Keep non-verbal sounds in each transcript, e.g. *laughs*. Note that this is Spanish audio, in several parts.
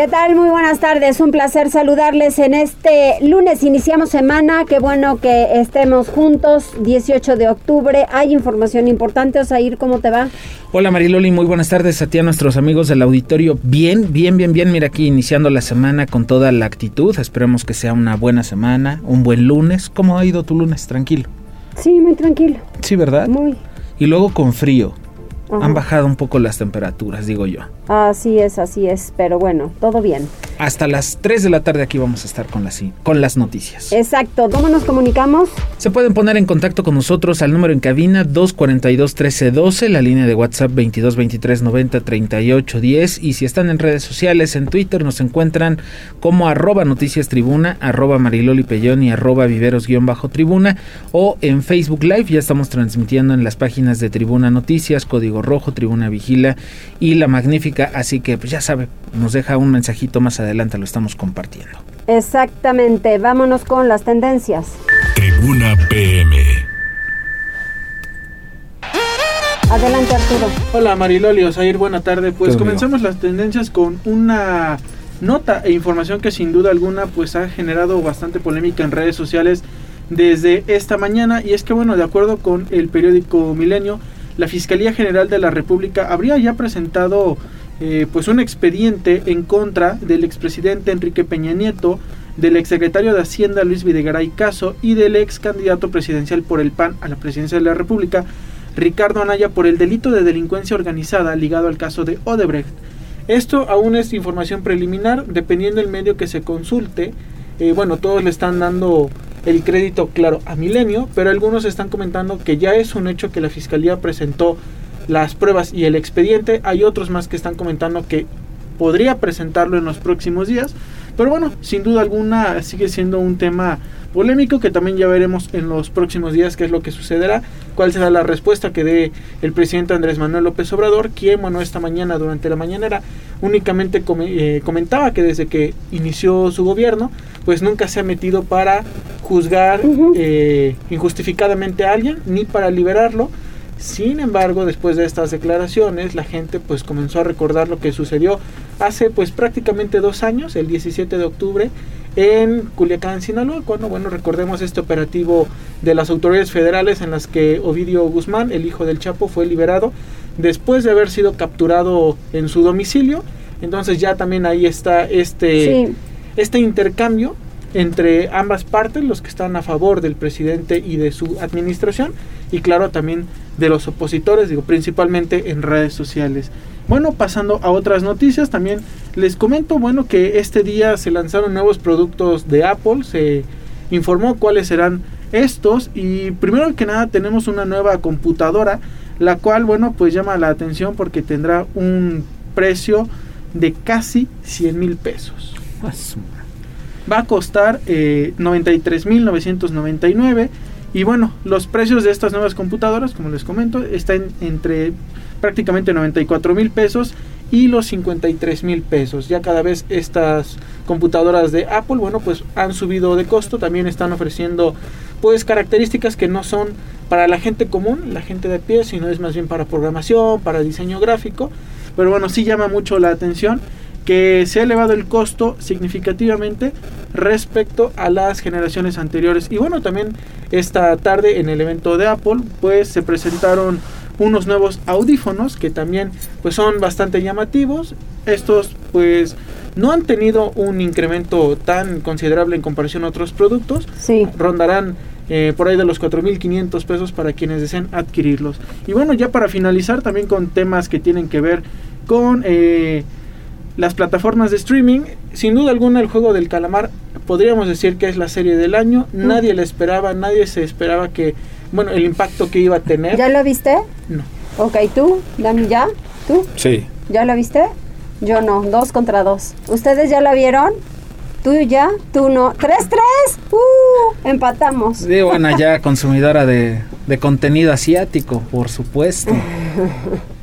¿Qué tal? Muy buenas tardes. Un placer saludarles en este lunes. Iniciamos semana. Qué bueno que estemos juntos. 18 de octubre. Hay información importante. Osair, ¿cómo te va? Hola Mariloli, muy buenas tardes a ti, a nuestros amigos del auditorio. Bien, bien, bien, bien. Mira aquí iniciando la semana con toda la actitud. Esperemos que sea una buena semana, un buen lunes. ¿Cómo ha ido tu lunes? Tranquilo. Sí, muy tranquilo. Sí, ¿verdad? Muy. Y luego con frío. Han bajado un poco las temperaturas, digo yo. Así es, así es. Pero bueno, todo bien. Hasta las 3 de la tarde aquí vamos a estar con las, con las noticias. Exacto. ¿Cómo nos comunicamos? Se pueden poner en contacto con nosotros al número en cabina 242-1312, la línea de WhatsApp 2223-903810 y si están en redes sociales, en Twitter nos encuentran como arroba noticias tribuna, arroba mariloli pellón y arroba viveros-tribuna o en Facebook Live ya estamos transmitiendo en las páginas de Tribuna Noticias, Código Rojo, Tribuna Vigila y La Magnífica, así que pues ya sabe, nos deja un mensajito más adelante, lo estamos compartiendo. Exactamente. Vámonos con las tendencias. Tribuna PM. Adelante, Arturo. Hola Mariloli, Osair, buena tarde. Pues ¿Qué tal, comenzamos las tendencias con una nota e información que sin duda alguna pues ha generado bastante polémica en redes sociales desde esta mañana y es que bueno, de acuerdo con el periódico Milenio, la Fiscalía General de la República habría ya presentado eh, pues un expediente en contra del expresidente Enrique Peña Nieto, del exsecretario de Hacienda Luis Videgaray Caso y del ex candidato presidencial por el PAN a la presidencia de la República, Ricardo Anaya, por el delito de delincuencia organizada ligado al caso de Odebrecht. Esto aún es información preliminar, dependiendo del medio que se consulte. eh, bueno, todos le están dando el crédito, claro, a Milenio, pero algunos están comentando que ya es un hecho que la fiscalía presentó las pruebas y el expediente. Hay otros más que están comentando que podría presentarlo en los próximos días. Pero bueno, sin duda alguna sigue siendo un tema polémico que también ya veremos en los próximos días qué es lo que sucederá, cuál será la respuesta que dé el presidente Andrés Manuel López Obrador, quien, bueno, esta mañana durante la mañanera únicamente eh, comentaba que desde que inició su gobierno, pues nunca se ha metido para juzgar eh, injustificadamente a alguien ni para liberarlo. Sin embargo, después de estas declaraciones, la gente pues comenzó a recordar lo que sucedió hace pues prácticamente dos años, el 17 de octubre, en Culiacán, Sinaloa, cuando, bueno, recordemos este operativo de las autoridades federales en las que Ovidio Guzmán, el hijo del Chapo, fue liberado después de haber sido capturado en su domicilio. Entonces ya también ahí está este, Sí. Este intercambio entre ambas partes, los que están a favor del presidente y de su administración, y claro también de los opositores, digo, principalmente en redes sociales. Bueno, pasando a otras noticias, también les comento, bueno, que este día se lanzaron nuevos productos de Apple, se informó cuáles serán estos, y primero que nada tenemos una nueva computadora, la cual, bueno, pues llama la atención porque tendrá un precio de casi 100 mil pesos va a costar eh, 93.999 y bueno, los precios de estas nuevas computadoras, como les comento, están entre prácticamente 94 mil pesos y los 53 mil pesos. Ya cada vez estas computadoras de Apple, bueno, pues han subido de costo, también están ofreciendo pues características que no son para la gente común, la gente de pie, sino es más bien para programación, para diseño gráfico. Pero bueno, sí llama mucho la atención que se ha elevado el costo significativamente respecto a las generaciones anteriores. Y bueno, también esta tarde en el evento de Apple, pues se presentaron unos nuevos audífonos que también pues son bastante llamativos. Estos pues no han tenido un incremento tan considerable en comparación a otros productos. Sí. Rondarán eh, por ahí de los 4.500 pesos para quienes deseen adquirirlos. Y bueno, ya para finalizar también con temas que tienen que ver con eh, las plataformas de streaming. Sin duda alguna el juego del calamar podríamos decir que es la serie del año. Mm. Nadie la esperaba, nadie se esperaba que, bueno, el impacto que iba a tener. ¿Ya lo viste? No. Ok, ¿tú? Dami, ¿Ya? ¿Tú? Sí. ¿Ya lo viste? Yo no, dos contra dos. ¿Ustedes ya la vieron? Tú ya, tú no. ¡Tres, tres! ¡Uh! Empatamos. Sí, bueno, ya *laughs* consumidora de, de contenido asiático, por supuesto. *laughs*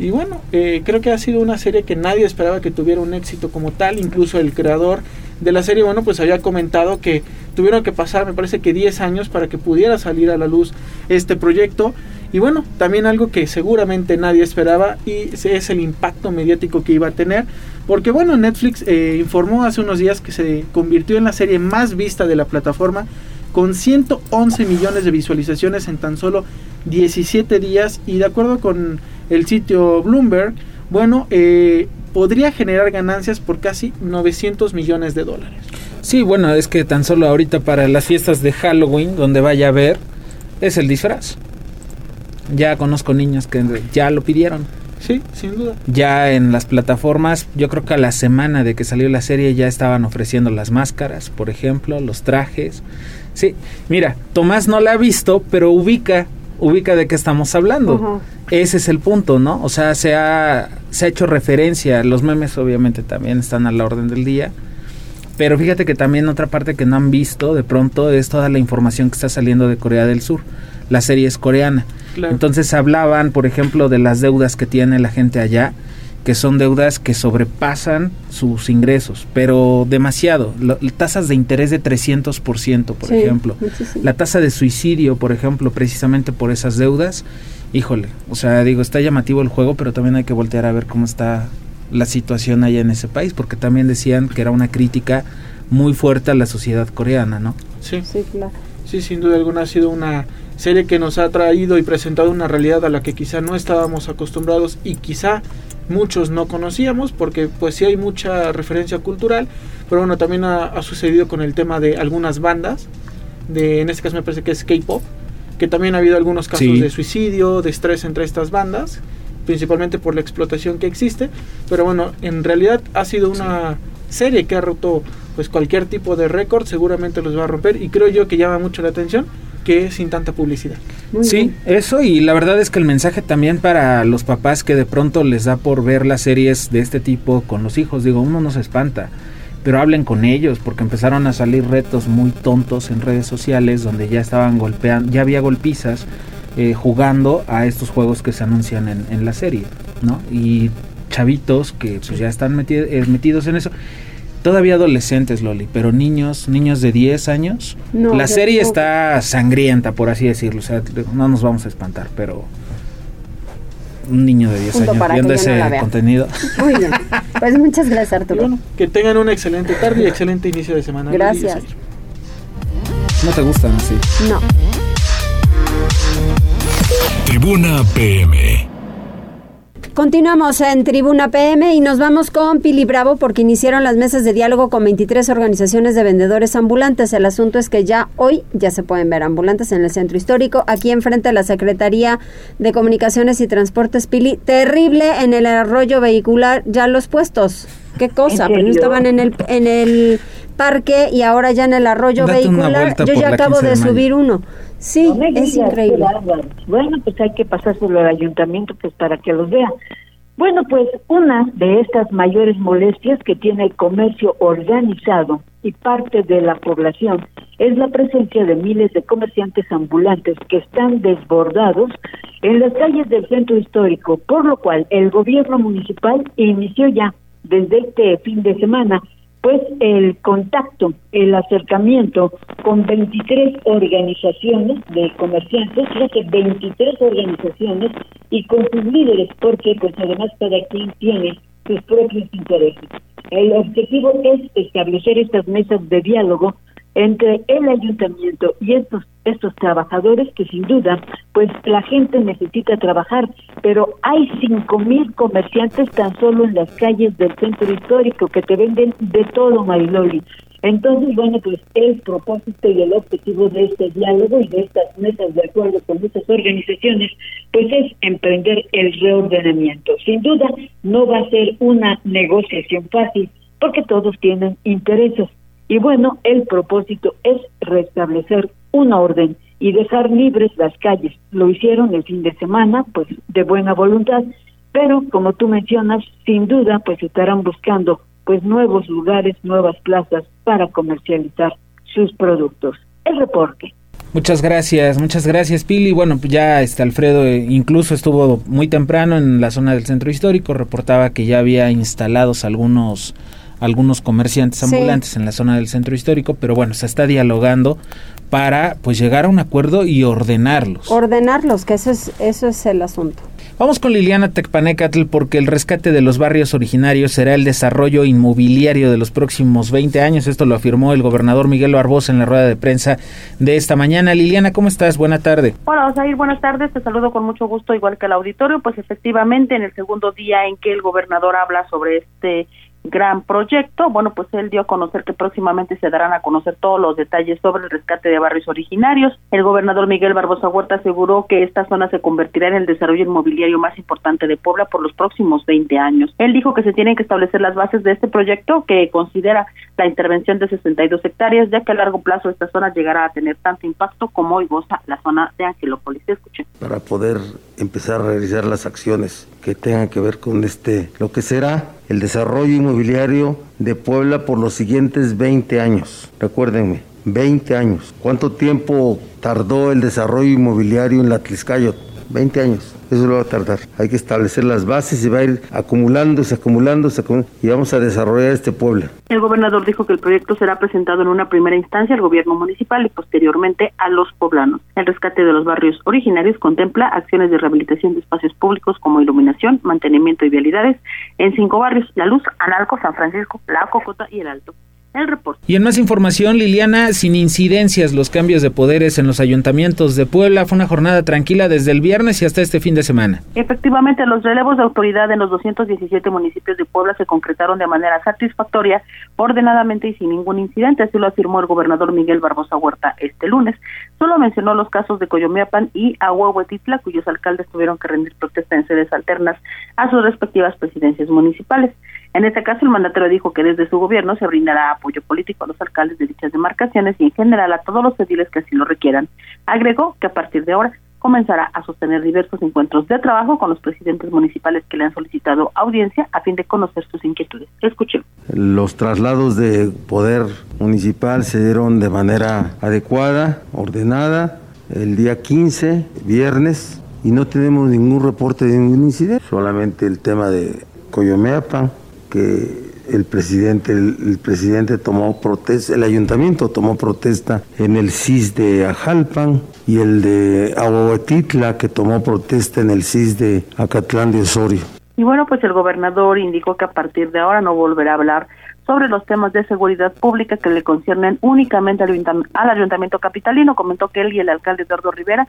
Y bueno, eh, creo que ha sido una serie que nadie esperaba que tuviera un éxito como tal. Incluso el creador de la serie, bueno, pues había comentado que tuvieron que pasar, me parece que 10 años para que pudiera salir a la luz este proyecto. Y bueno, también algo que seguramente nadie esperaba y es el impacto mediático que iba a tener. Porque bueno, Netflix eh, informó hace unos días que se convirtió en la serie más vista de la plataforma con 111 millones de visualizaciones en tan solo 17 días y de acuerdo con el sitio Bloomberg, bueno, eh, podría generar ganancias por casi 900 millones de dólares. Sí, bueno, es que tan solo ahorita para las fiestas de Halloween, donde vaya a ver, es el disfraz. Ya conozco niños que ya lo pidieron. Sí, sin duda. Ya en las plataformas, yo creo que a la semana de que salió la serie ya estaban ofreciendo las máscaras, por ejemplo, los trajes. Sí, mira, Tomás no la ha visto, pero ubica, ubica de qué estamos hablando. Ese es el punto, ¿no? O sea, se ha, se ha hecho referencia, los memes obviamente también están a la orden del día. Pero fíjate que también otra parte que no han visto de pronto es toda la información que está saliendo de Corea del Sur. La serie es coreana. Entonces hablaban, por ejemplo, de las deudas que tiene la gente allá, que son deudas que sobrepasan sus ingresos, pero demasiado. tasas de interés de 300%, por ejemplo. La tasa de suicidio, por ejemplo, precisamente por esas deudas. Híjole, o sea, digo, está llamativo el juego, pero también hay que voltear a ver cómo está la situación allá en ese país, porque también decían que era una crítica muy fuerte a la sociedad coreana, ¿no? Sí, sí, claro. Sí, sin duda alguna ha sido una serie que nos ha traído y presentado una realidad a la que quizá no estábamos acostumbrados y quizá muchos no conocíamos porque pues sí hay mucha referencia cultural, pero bueno, también ha, sucedido con el tema de algunas bandas, de en este caso me parece que es K-pop, que también ha habido algunos casos de suicidio, de estrés entre estas bandas, principalmente por la explotación que existe, pero bueno, en realidad ha sido una serie que ha roto pues cualquier tipo de récord, seguramente los va a romper y creo yo que llama mucho la atención que sin tanta publicidad. sí, eso y la verdad es que el mensaje también para los papás que de pronto les da por ver las series de este tipo con los hijos, digo, uno no se espanta, pero hablen con ellos porque empezaron a salir retos muy tontos en redes sociales donde ya estaban golpeando, ya había golpizas eh, jugando a estos juegos que se anuncian en, en la serie, ¿no? Y chavitos que pues ya están eh, metidos en eso todavía adolescentes, Loli, pero niños, niños de 10 años. la serie está sangrienta, por así decirlo. O sea, no nos vamos a espantar, pero un niño de 10 años viendo ese contenido. *laughs* Muy bien. Pues muchas gracias, Arturo. que tengan una excelente tarde y excelente inicio de semana. Gracias. ¿No te gustan así? No. Tribuna PM. Continuamos en Tribuna PM y nos vamos con Pili Bravo porque iniciaron las mesas de diálogo con 23 organizaciones de vendedores ambulantes. El asunto es que ya hoy ya se pueden ver ambulantes en el centro histórico, aquí enfrente de la Secretaría de Comunicaciones y Transportes Pili. Terrible en el arroyo vehicular ya los puestos. ¿Qué cosa? Primero estaban en el en el parque y ahora ya en el arroyo vehicular. Yo ya acabo de, subir uno. Sí, es increíble. Bueno, pues hay que pasárselo al ayuntamiento pues para que los vea. Bueno, pues una de estas mayores molestias que tiene el comercio organizado y parte de la población es la presencia de miles de comerciantes ambulantes que están desbordados en las calles del centro histórico, por lo cual el gobierno municipal inició ya desde este fin de semana pues el contacto, el acercamiento con 23 organizaciones de comerciantes, que 23 organizaciones y con sus líderes, porque pues además cada quien tiene sus propios intereses. El objetivo es establecer estas mesas de diálogo entre el ayuntamiento y estos estos trabajadores que sin duda pues la gente necesita trabajar pero hay cinco mil comerciantes tan solo en las calles del centro histórico que te venden de todo Mariloli. Entonces bueno pues el propósito y el objetivo de este diálogo y de estas mesas de acuerdo con muchas organizaciones pues es emprender el reordenamiento. Sin duda no va a ser una negociación fácil porque todos tienen intereses y bueno, el propósito es restablecer una orden y dejar libres las calles. Lo hicieron el fin de semana, pues de buena voluntad, pero como tú mencionas, sin duda, pues estarán buscando pues nuevos lugares, nuevas plazas para comercializar sus productos. El reporte. Muchas gracias, muchas gracias Pili. Bueno, pues ya está Alfredo eh, incluso estuvo muy temprano en la zona del centro histórico, reportaba que ya había instalados algunos algunos comerciantes ambulantes en la zona del centro histórico, pero bueno, se está dialogando para pues llegar a un acuerdo y ordenarlos. Ordenarlos, que eso es eso es el asunto. Vamos con Liliana Tecpanecatl porque el rescate de los barrios originarios será el desarrollo inmobiliario de los próximos 20 años. Esto lo afirmó el gobernador Miguel Barbosa en la rueda de prensa de esta mañana. Liliana, ¿cómo estás? Buena tarde. Hola, Osair, buenas tardes. Te saludo con mucho gusto, igual que el auditorio. Pues efectivamente, en el segundo día en que el gobernador habla sobre este gran proyecto. Bueno, pues él dio a conocer que próximamente se darán a conocer todos los detalles sobre el rescate de barrios originarios. El gobernador Miguel Barbosa Huerta aseguró que esta zona se convertirá en el desarrollo inmobiliario más importante de Puebla por los próximos 20 años. Él dijo que se tienen que establecer las bases de este proyecto que considera la intervención de 62 hectáreas, ya que a largo plazo esta zona llegará a tener tanto impacto como hoy goza la zona de Angelópolis. Escuchen. Para poder empezar a realizar las acciones que tengan que ver con este, lo que será el desarrollo inmobiliario de Puebla por los siguientes 20 años. Recuérdenme, 20 años. ¿Cuánto tiempo tardó el desarrollo inmobiliario en la Tliscayot? 20 años. Eso lo va a tardar. Hay que establecer las bases y va a ir acumulándose, acumulándose, y vamos a desarrollar este pueblo. El gobernador dijo que el proyecto será presentado en una primera instancia al gobierno municipal y posteriormente a los poblanos. El rescate de los barrios originarios contempla acciones de rehabilitación de espacios públicos como iluminación, mantenimiento y vialidades en cinco barrios, La Luz, Analco, San Francisco, La Cocota y El Alto el reporte. Y en más información, Liliana, sin incidencias los cambios de poderes en los ayuntamientos de Puebla. Fue una jornada tranquila desde el viernes y hasta este fin de semana. Efectivamente, los relevos de autoridad en los 217 municipios de Puebla se concretaron de manera satisfactoria, ordenadamente y sin ningún incidente, así lo afirmó el gobernador Miguel Barbosa Huerta este lunes. Solo mencionó los casos de Coyomeapan y Ahuehuetitla, cuyos alcaldes tuvieron que rendir protesta en sedes alternas a sus respectivas presidencias municipales. En este caso, el mandatario dijo que desde su gobierno se brindará apoyo político a los alcaldes de dichas demarcaciones y en general a todos los ediles que así lo requieran. Agregó que a partir de ahora comenzará a sostener diversos encuentros de trabajo con los presidentes municipales que le han solicitado audiencia a fin de conocer sus inquietudes. Escuchen. Los traslados de poder municipal se dieron de manera adecuada, ordenada, el día 15, viernes, y no tenemos ningún reporte de ningún incidente, solamente el tema de Coyomeapan, que el presidente, el, presidente tomó protesta, el ayuntamiento tomó protesta en el CIS de Ajalpan y el de Aguatitla que tomó protesta en el CIS de Acatlán de Osorio. Y bueno, pues el gobernador indicó que a partir de ahora no volverá a hablar sobre los temas de seguridad pública que le conciernen únicamente al ayuntamiento, al ayuntamiento capitalino. Comentó que él y el alcalde Eduardo Rivera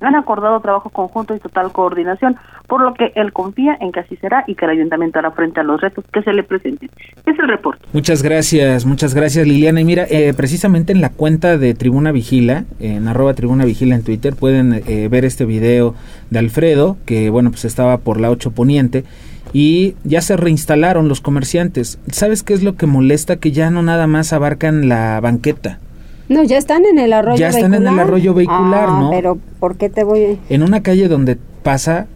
han acordado trabajo conjunto y total coordinación, por lo que él confía en que así será y que el ayuntamiento hará frente a los retos que se le presenten. Es el reporte. Muchas gracias, muchas gracias Liliana. Y mira, eh, precisamente en la cuenta de Tribuna Vigila, en arroba Tribuna Vigila en Twitter, pueden eh, ver este video de Alfredo, que bueno, pues estaba por la 8 Poniente y ya se reinstalaron los comerciantes. ¿Sabes qué es lo que molesta? Que ya no nada más abarcan la banqueta. No, ya están en el arroyo vehicular. Ya están en el arroyo vehicular, ah, ¿no? Pero ¿por qué te voy? En una calle donde pasa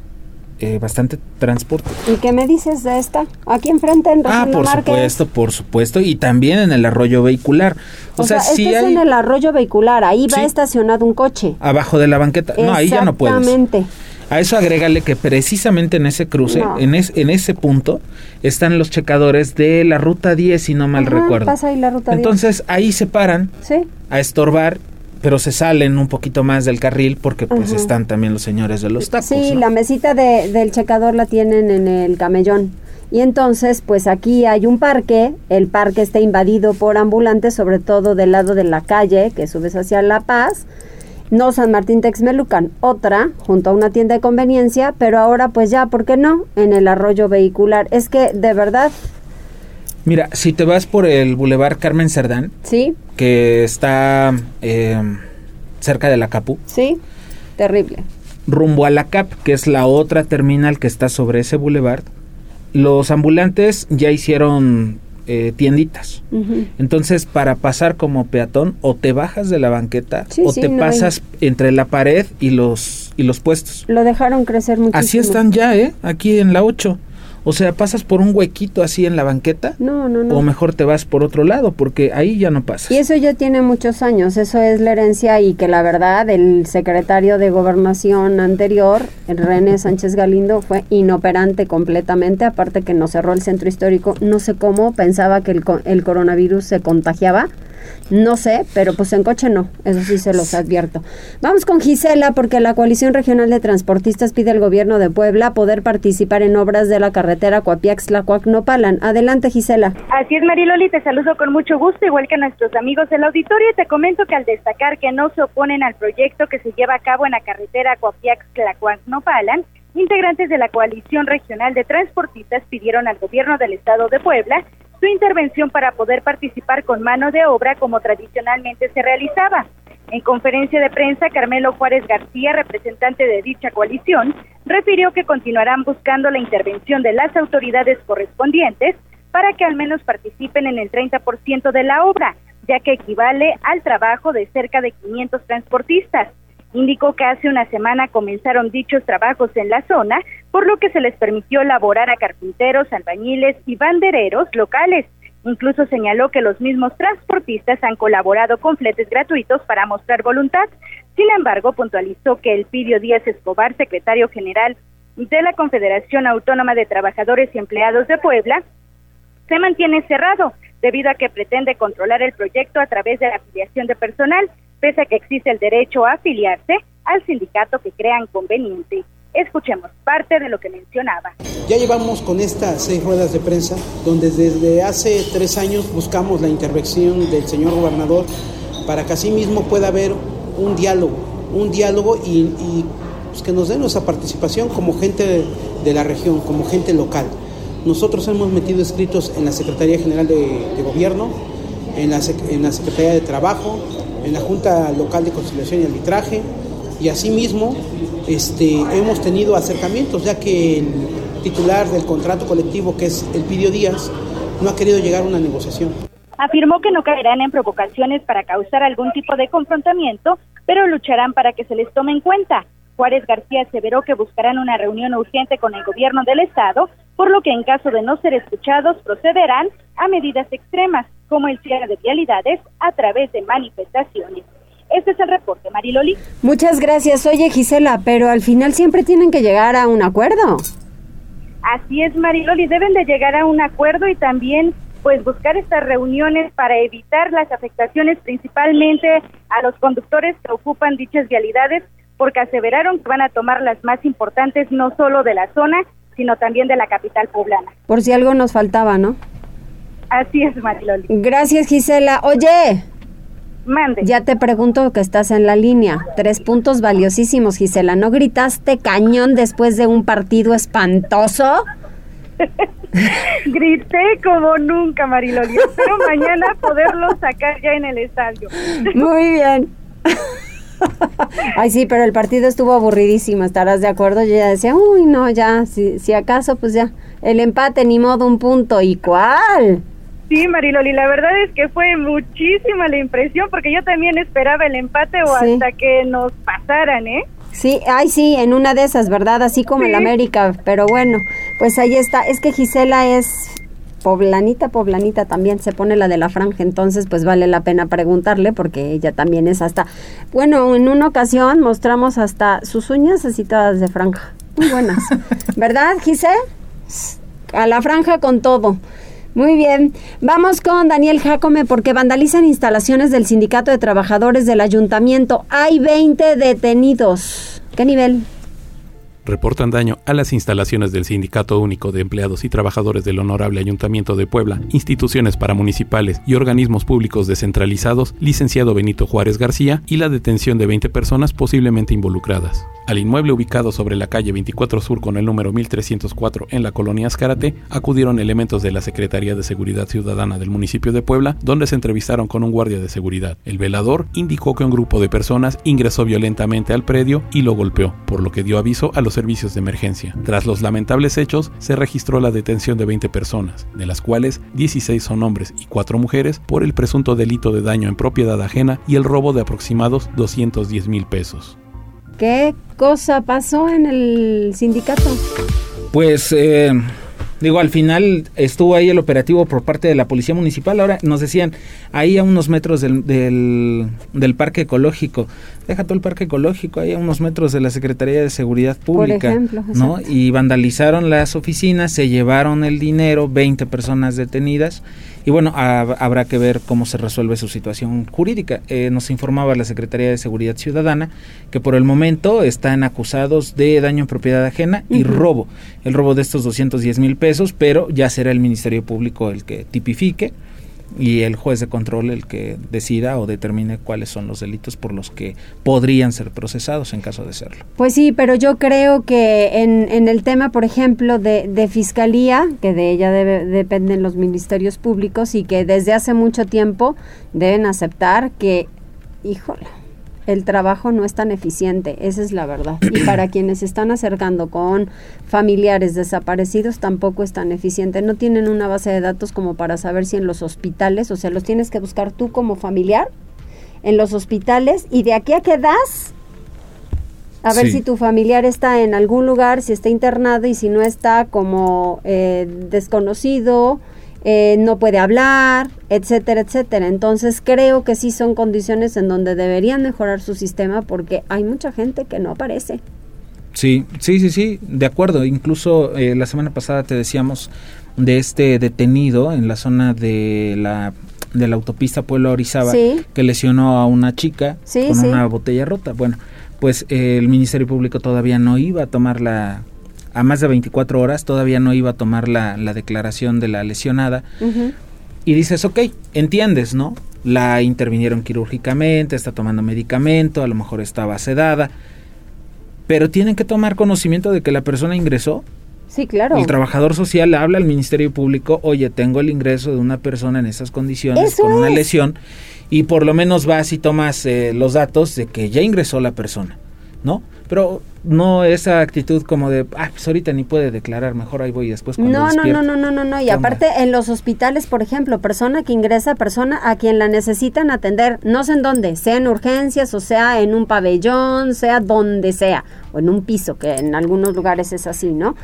eh, bastante transporte. ¿Y qué me dices de esta? Aquí enfrente en Ah, por supuesto, por supuesto, y también en el arroyo vehicular. O, sea, si este es en el arroyo vehicular, ahí va estacionado un coche. Abajo de la banqueta. No, ahí ya no puedes. Exactamente. A eso agrégale que precisamente en ese cruce, en, en ese punto, están los checadores de la ruta 10, si no mal recuerdo. Pasa ahí la ruta Entonces ahí se paran a estorbar pero se salen un poquito más del carril porque pues están también los señores de los tacos. Sí, la mesita de, del checador la tienen en el camellón. Y entonces, pues aquí hay un parque, el parque está invadido por ambulantes, sobre todo del lado de la calle que subes hacia La Paz no San Martín Texmelucan, otra junto a una tienda de conveniencia, pero ahora pues ya, ¿por qué no? En el arroyo vehicular. Es que de verdad... Mira, si te vas por el Boulevard Carmen Cerdán, sí, que está eh, cerca de la Capu, sí, terrible. Rumbo a la Cap, que es la otra terminal que está sobre ese boulevard, los ambulantes ya hicieron eh, tienditas. Entonces, para pasar como peatón, o te bajas de la banqueta o te pasas entre la pared y los, y los puestos. Lo dejaron crecer muchísimo. Así están ya, ¿eh? Aquí en la 8. O sea, pasas por un huequito así en la banqueta. No, no, no. O mejor te vas por otro lado, porque ahí ya no pasas. Y eso ya tiene muchos años, eso es la herencia y que la verdad el secretario de gobernación anterior, René Sánchez Galindo, fue inoperante completamente, aparte que nos cerró el centro histórico, no sé cómo, pensaba que el, el coronavirus se contagiaba no sé, pero pues en coche no, eso sí se los advierto. Vamos con Gisela porque la Coalición Regional de Transportistas pide al gobierno de Puebla poder participar en obras de la carretera Coapiax-Tlacuac-Nopalan. Adelante Gisela. Así es Mariloli, te saludo con mucho gusto, igual que a nuestros amigos del auditorio te comento que al destacar que no se oponen al proyecto que se lleva a cabo en la carretera Coapiax-Tlacuac-Nopalan, Integrantes de la Coalición Regional de Transportistas pidieron al gobierno del estado de Puebla su intervención para poder participar con mano de obra como tradicionalmente se realizaba. En conferencia de prensa, Carmelo Juárez García, representante de dicha coalición, refirió que continuarán buscando la intervención de las autoridades correspondientes para que al menos participen en el 30% de la obra, ya que equivale al trabajo de cerca de 500 transportistas. Indicó que hace una semana comenzaron dichos trabajos en la zona, por lo que se les permitió laborar a carpinteros, albañiles y bandereros locales. Incluso señaló que los mismos transportistas han colaborado con fletes gratuitos para mostrar voluntad. Sin embargo, puntualizó que el Pidio Díaz Escobar, secretario general de la Confederación Autónoma de Trabajadores y Empleados de Puebla, se mantiene cerrado debido a que pretende controlar el proyecto a través de la afiliación de personal pese a que existe el derecho a afiliarse al sindicato que crean conveniente. Escuchemos parte de lo que mencionaba. Ya llevamos con estas seis ruedas de prensa, donde desde hace tres años buscamos la intervención del señor gobernador para que así mismo pueda haber un diálogo, un diálogo y, pues, que nos den nuestra participación como gente de, la región, como gente local. Nosotros hemos metido escritos en la Secretaría General de, Gobierno, en la, en la Secretaría de Trabajo, en la Junta Local de Conciliación y Arbitraje y asimismo este, hemos tenido acercamientos ya que el titular del contrato colectivo que es el Pidio Díaz no ha querido llegar a una negociación. Afirmó que no caerán en provocaciones para causar algún tipo de confrontamiento, pero lucharán para que se les tome en cuenta. Juárez García aseveró que buscarán una reunión urgente con el gobierno del Estado, por lo que en caso de no ser escuchados procederán a medidas extremas, como el cierre de vialidades a través de manifestaciones. Este es el reporte, Mariloli. Muchas gracias. Oye, Gisela, pero al final siempre tienen que llegar a un acuerdo. Así es, Mariloli, deben de llegar a un acuerdo y también pues buscar estas reuniones para evitar las afectaciones principalmente a los conductores que ocupan dichas vialidades porque aseveraron que van a tomar las más importantes no solo de la zona, sino también de la capital poblana. Por si algo nos faltaba, ¿no? Así es, Mariloli. Gracias, Gisela. Oye. Mande. Ya te pregunto que estás en la línea. Tres puntos valiosísimos, Gisela. ¿No gritaste cañón después de un partido espantoso? *laughs* Grité como nunca, Mariloli. Espero mañana poderlo sacar ya en el estadio. Muy bien. Ay, sí, pero el partido estuvo aburridísimo, ¿estarás de acuerdo? Yo ya decía, uy, no, ya, si, si acaso, pues ya, el empate, ni modo, un punto. ¿Y cuál? Sí, Mariloli, la verdad es que fue muchísima la impresión, porque yo también esperaba el empate o hasta que nos pasaran, ¿eh? Sí, ay, sí, en una de esas, ¿verdad? Así como el América, pero bueno, pues ahí está. Es que Gisela es poblanita, poblanita también se pone la de la franja, entonces pues vale la pena preguntarle porque ella también es hasta, bueno, en una ocasión mostramos hasta sus uñas así todas de franja, muy buenas, *laughs* ¿verdad, Gise? A la franja con todo. Muy bien, vamos con Daniel Jacome porque vandalizan instalaciones del Sindicato de Trabajadores del Ayuntamiento. Hay 20 detenidos. ¿Qué nivel? reportan daño a las instalaciones del Sindicato Único de Empleados y Trabajadores del Honorable Ayuntamiento de Puebla, instituciones paramunicipales y organismos públicos descentralizados, licenciado Benito Juárez García, y la detención de 20 personas posiblemente involucradas. Al inmueble ubicado sobre la calle 24 Sur con el número 1304 en la colonia Azcárate, acudieron elementos de la Secretaría de Seguridad Ciudadana del municipio de Puebla, donde se entrevistaron con un guardia de seguridad. El velador indicó que un grupo de personas ingresó violentamente al predio y lo golpeó, por lo que dio aviso a los servicios de emergencia. Tras los lamentables hechos, se registró la detención de 20 personas, de las cuales 16 son hombres y 4 mujeres, por el presunto delito de daño en propiedad ajena y el robo de aproximados 210 mil pesos. ¿Qué cosa pasó en el sindicato? Pues eh, Digo, al final estuvo ahí el operativo por parte de la Policía Municipal. Ahora nos decían, ahí a unos metros del, del, del Parque Ecológico, deja todo el Parque Ecológico, ahí a unos metros de la Secretaría de Seguridad Pública, ejemplo, ¿no? Y vandalizaron las oficinas, se llevaron el dinero, 20 personas detenidas. Y bueno, hab- habrá que ver cómo se resuelve su situación jurídica. Eh, nos informaba la Secretaría de Seguridad Ciudadana que por el momento están acusados de daño en propiedad ajena y robo. El robo de estos 210 mil pesos, pero ya será el Ministerio Público el que tipifique y el juez de control el que decida o determine cuáles son los delitos por los que podrían ser procesados en caso de serlo. Pues sí, pero yo creo que en, en el tema, por ejemplo, de, de fiscalía, que de ella debe- dependen los ministerios públicos y que desde hace mucho tiempo deben aceptar que, híjole, el trabajo no es tan eficiente, esa es la verdad. Y *clears throat* para quienes se están acercando con familiares desaparecidos tampoco es tan eficiente. No tienen una base de datos como para saber si en los hospitales, o sea, los tienes que buscar tú como familiar en los hospitales y de aquí a que das a ver Sí. si tu familiar está en algún lugar, si está internado y si no está como eh, desconocido, eh, no puede hablar, etcétera, etcétera. Entonces creo que sí son condiciones en donde deberían mejorar su sistema porque hay mucha gente que no aparece. Sí, sí, sí, sí, de acuerdo. Incluso eh, la semana pasada te decíamos de este detenido en la zona de la de la autopista Pueblo Orizaba Sí. que lesionó a una chica Sí, con sí. una botella rota. Bueno, pues eh, el Ministerio Público todavía no iba a tomar la a más de 24 horas todavía no iba a tomar la, la declaración de la lesionada y dices, ok, entiendes, ¿no? La intervinieron quirúrgicamente, está tomando medicamento, a lo mejor estaba sedada, pero tienen que tomar conocimiento de que la persona ingresó. Sí, claro. El trabajador social habla al Ministerio Público, oye, tengo el ingreso de una persona en esas condiciones, Eso con una es. lesión, y por lo menos vas y tomas eh, los datos de que ya ingresó la persona, ¿no? Pero no esa actitud como de, ah, pues ahorita ni puede declarar, mejor ahí voy después cuando No, no, despierte". no, no, no, no, no. Y aparte en los hospitales, por ejemplo, persona que ingresa, persona a quien la necesitan atender, no sé en dónde, sea en urgencias o sea en un pabellón, sea donde sea, o en un piso, que en algunos lugares es así, ¿no?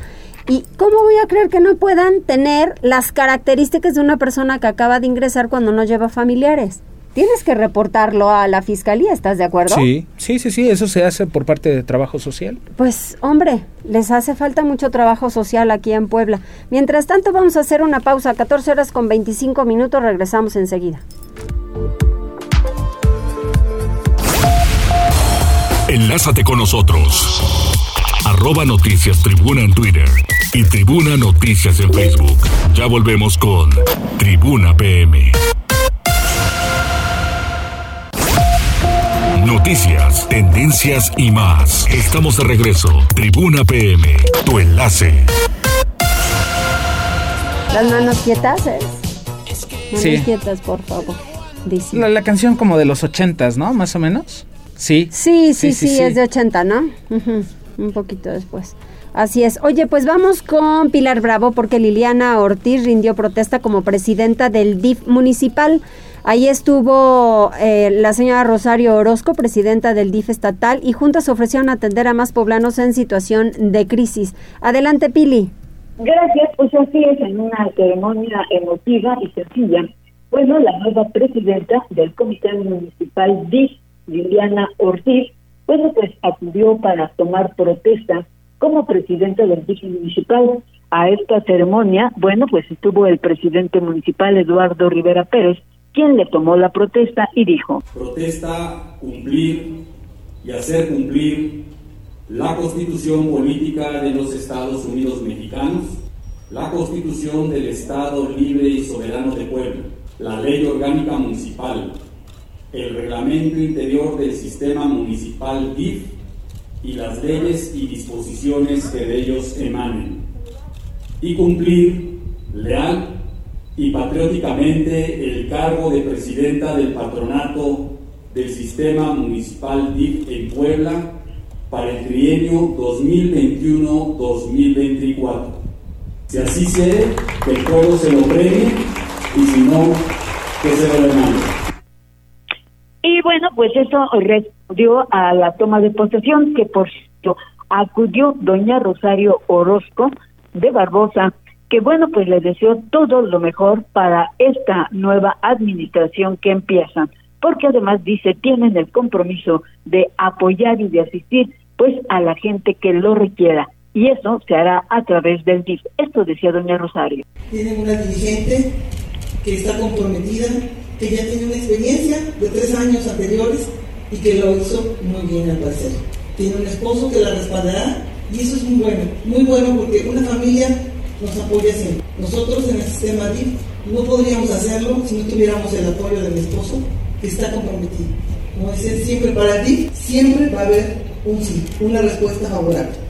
¿Y cómo voy a creer que no puedan tener las características de una persona que acaba de ingresar cuando no lleva familiares? Tienes que reportarlo a la fiscalía, ¿estás de acuerdo? Sí, sí, sí, sí, eso se hace por parte de trabajo social. Pues hombre, les hace falta mucho trabajo social aquí en Puebla. Mientras tanto vamos a hacer una pausa, 14 horas con 25 minutos, regresamos enseguida. Enlázate con nosotros. Arroba Noticias Tribuna en Twitter y Tribuna Noticias en Facebook. Ya volvemos con Tribuna PM. Noticias, tendencias y más. Estamos de regreso. Tribuna PM, tu enlace. Las manos quietas, ¿eh? Manos Sí. quietas, por favor. Dice. La, la canción como de los ochentas, ¿no? Más o menos. Sí. Sí, sí, sí, es de 80, ¿no? Un poquito después. Así es. Oye, pues vamos con Pilar Bravo porque Liliana Ortiz rindió protesta como presidenta del DIF municipal. Ahí estuvo eh, la señora Rosario Orozco, presidenta del DIF estatal, y juntas ofrecieron atender a más poblanos en situación de crisis. Adelante, Pili. Gracias, pues así es, en una ceremonia emotiva y sencilla. Bueno, la nueva presidenta del Comité Municipal DIF, Liliana Ortiz, bueno, pues acudió para tomar protesta como presidenta del DIF municipal. A esta ceremonia, bueno, pues estuvo el presidente municipal Eduardo Rivera Pérez, quien le tomó la protesta y dijo, protesta cumplir y hacer cumplir la constitución política de los Estados Unidos mexicanos, la constitución del Estado libre y soberano de Puebla, la ley orgánica municipal, el reglamento interior del sistema municipal DIF y las leyes y disposiciones que de ellos emanen, y cumplir leal y patrióticamente el cargo de presidenta del patronato del sistema municipal DIF en Puebla para el trienio 2021-2024. Si así sea, que el se lo premie y si no, que se lo demande. Y bueno, pues eso respondió a la toma de posesión, que por cierto acudió doña Rosario Orozco de Barbosa, que bueno, pues les deseo todo lo mejor para esta nueva administración que empieza, porque además dice, tienen el compromiso de apoyar y de asistir pues a la gente que lo requiera y eso se hará a través del DIF. Esto decía doña Rosario. Tienen una dirigente que está comprometida, que ya tiene una experiencia de tres años anteriores y que lo hizo muy bien al parecer. Tiene un esposo que la respaldará y eso es muy bueno, muy bueno porque una familia nos apoya siempre. Nosotros en el sistema DIF no podríamos hacerlo si no tuviéramos el apoyo de mi esposo que está comprometido. Como decir, siempre para DIF, siempre va a haber un sí, una respuesta favorable.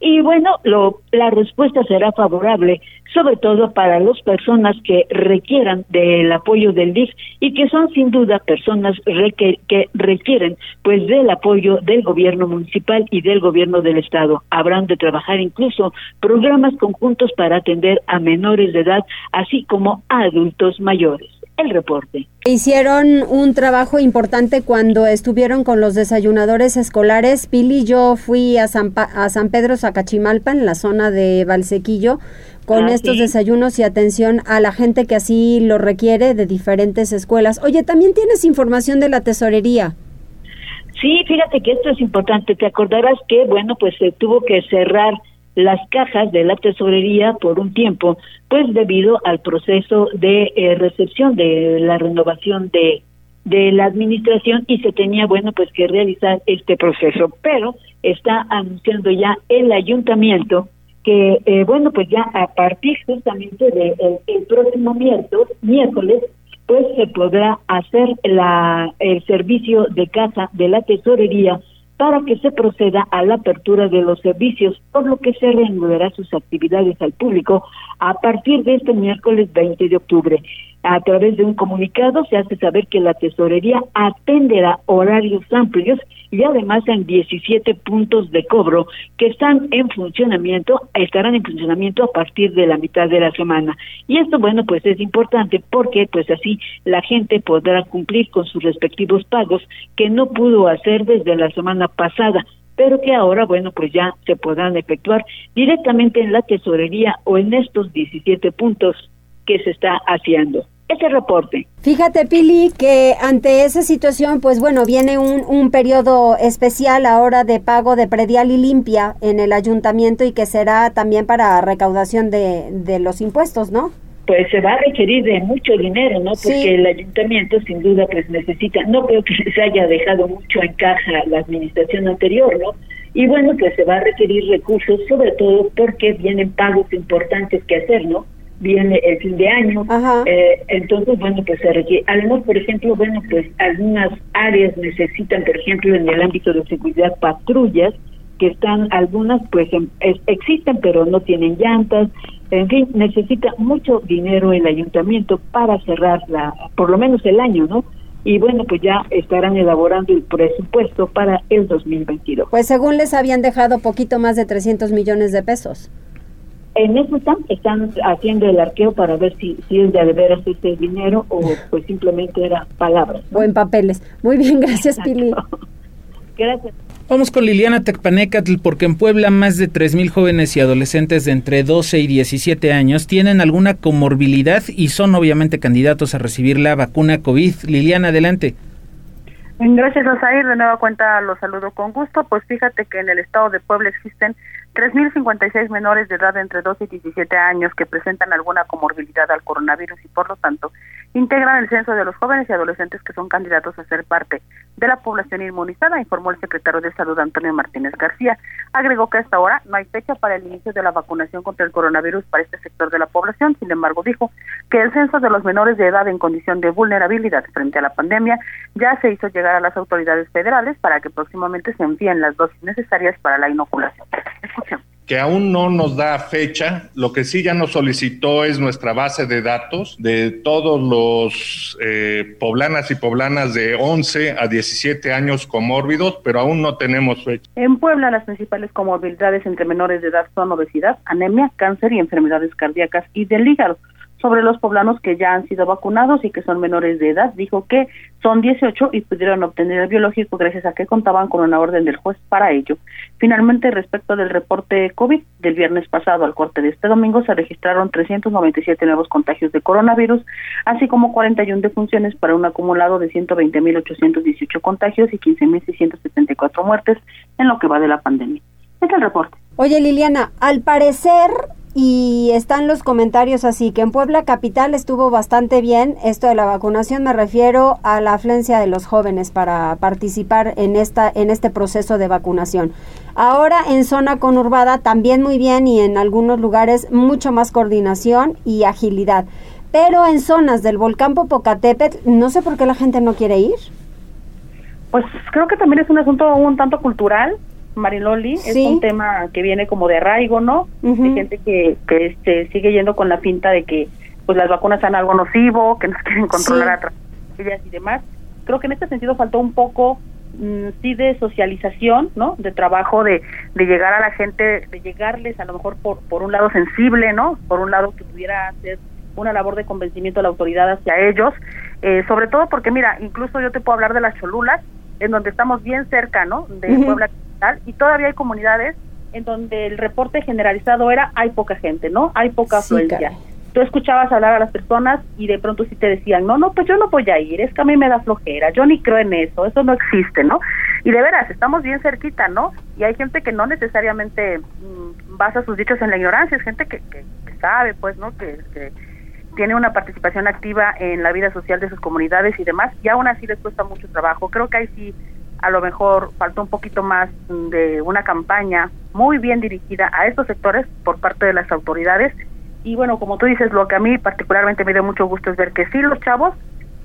Y bueno, lo, la respuesta será favorable, sobre todo para las personas que requieran del apoyo del DIF y que son sin duda personas que requieren pues del apoyo del gobierno municipal y del gobierno del estado. Habrán de trabajar incluso programas conjuntos para atender a menores de edad, así como a adultos mayores el reporte. Hicieron un trabajo importante cuando estuvieron con los desayunadores escolares. Pili, yo fui a San, a San Pedro Zacachimalpa, en la zona de Valsequillo, con ah, estos desayunos y atención a la gente que así lo requiere de diferentes escuelas. Oye, también tienes información de la tesorería. Sí, fíjate que esto es importante. Te acordarás que, bueno, pues se tuvo que cerrar las cajas de la tesorería por un tiempo, pues debido al proceso de eh, recepción de la renovación de, de la administración y se tenía, bueno, pues que realizar este proceso. Pero está anunciando ya el ayuntamiento que, eh, bueno, pues ya a partir justamente del de el próximo miércoles, miércoles, pues se podrá hacer la, el servicio de casa de la tesorería para que se proceda a la apertura de los servicios, por lo que se reanudará sus actividades al público a partir de este miércoles 20 de octubre. A través de un comunicado se hace saber que la tesorería atenderá horarios amplios y además en 17 puntos de cobro que están en funcionamiento, estarán en funcionamiento a partir de la mitad de la semana. Y esto, bueno, pues es importante porque pues así la gente podrá cumplir con sus respectivos pagos que no pudo hacer desde la semana pasada pero que ahora, bueno, pues ya se podrán efectuar directamente en la tesorería o en estos 17 puntos que se está haciendo. Ese reporte. Fíjate, Pili, que ante esa situación, pues bueno, viene un, un periodo especial ahora de pago de predial y limpia en el ayuntamiento y que será también para recaudación de, de los impuestos, ¿no? Pues se va a requerir de mucho dinero, ¿no? Porque el ayuntamiento sin duda pues necesita, no creo que *laughs* se haya dejado mucho en caja la administración anterior, ¿no? Y bueno, pues se va a requerir recursos, sobre todo porque vienen pagos importantes que hacer, ¿no? Viene el fin de año, eh, entonces, bueno, pues se requiere. Además, por ejemplo, bueno, pues algunas áreas necesitan, por ejemplo, en el ámbito de seguridad, patrullas, que están, algunas pues em, existen, pero no tienen llantas, en fin, necesita mucho dinero el ayuntamiento para cerrar la, por lo menos el año, ¿no? Y bueno, pues ya estarán elaborando el presupuesto para el 2022. Pues según les habían dejado poquito más de 300 millones de pesos en eso están, están haciendo el arqueo para ver si, si es de veras este dinero o *laughs* pues simplemente era palabras. O en papeles. Muy bien, gracias Pili. *laughs* Gracias. Vamos con Liliana Tecpanecatl, porque en Puebla más de 3.000 jóvenes y adolescentes de entre 12 y 17 años tienen alguna comorbilidad y son obviamente candidatos a recibir la vacuna COVID. Liliana, adelante. Gracias, Osair. De nueva cuenta los saludo con gusto. Pues fíjate que en el estado de Puebla existen 3.056 menores de edad entre 12 y 17 años que presentan alguna comorbilidad al coronavirus y por lo tanto integran el censo de los jóvenes y adolescentes que son candidatos a ser parte de la población inmunizada, informó el secretario de Salud Antonio Martínez García. Agregó que hasta ahora no hay fecha para el inicio de la vacunación contra el coronavirus para este sector de la población. Sin embargo, dijo que el censo de los menores de edad en condición de vulnerabilidad frente a la pandemia ya se hizo llegar a las autoridades federales para que próximamente se envíen las dosis necesarias para la inoculación. Escuchemos que aún no nos da fecha. Lo que sí ya nos solicitó es nuestra base de datos de todos los eh, poblanas y poblanas de 11 a 17 años comórbidos, pero aún no tenemos fecha. En Puebla, las principales comorbilidades entre menores de edad son obesidad, anemia, cáncer y enfermedades cardíacas y del hígado. Sobre los poblanos que ya han sido vacunados y que son menores de edad. Dijo que son 18 y pudieron obtener el biológico gracias a que contaban con una orden del juez para ello. Finalmente, respecto del reporte COVID del viernes pasado al corte de este domingo, se registraron 397 nuevos contagios de coronavirus, así como 41 defunciones para un acumulado de 120.818 contagios y 15.674 muertes en lo que va de la pandemia. Es el reporte. Oye, Liliana, al parecer y están los comentarios así, que en Puebla Capital estuvo bastante bien esto de la vacunación, me refiero a la afluencia de los jóvenes para participar en, esta, en este proceso de vacunación. Ahora en zona conurbada también muy bien y en algunos lugares mucho más coordinación y agilidad. Pero en zonas del volcán Popocatépetl, no sé por qué la gente no quiere ir. Pues creo que también es un asunto un tanto cultural Mariloli, es un tema que viene como de arraigo, ¿no? Hay gente que, que este, sigue yendo con la pinta de que pues las vacunas son algo nocivo, que nos *laughs* quieren controlar a ellas y demás. Creo que en este sentido faltó un poco mm, sí de socialización, ¿no? De trabajo de, de llegar a la gente, de llegarles a lo mejor por, por un lado sensible, ¿no? Por un lado que pudiera hacer una labor de convencimiento de la autoridad hacia ellos, eh, sobre todo porque mira, incluso yo te puedo hablar de las Cholulas, en donde estamos bien cerca, ¿no? De Puebla y todavía hay comunidades en donde el reporte generalizado era hay poca gente, ¿no? Hay poca afluencia. Tú escuchabas hablar a las personas y de pronto sí te decían, no, no, pues yo no voy a ir, es que a mí me da flojera, yo ni creo en eso, eso no existe, ¿no? Y de veras, estamos bien cerquita, ¿no? Y hay gente que no necesariamente mm, basa sus dichos en la ignorancia, es gente que, que, sabe, pues, ¿no? Que, que tiene una participación activa en la vida social de sus comunidades y demás, y aún así les cuesta mucho trabajo. Creo que ahí sí a lo mejor faltó un poquito más de una campaña muy bien dirigida a estos sectores por parte de las autoridades. Y bueno, como tú dices, lo que a mí particularmente me dio mucho gusto es ver que sí los chavos,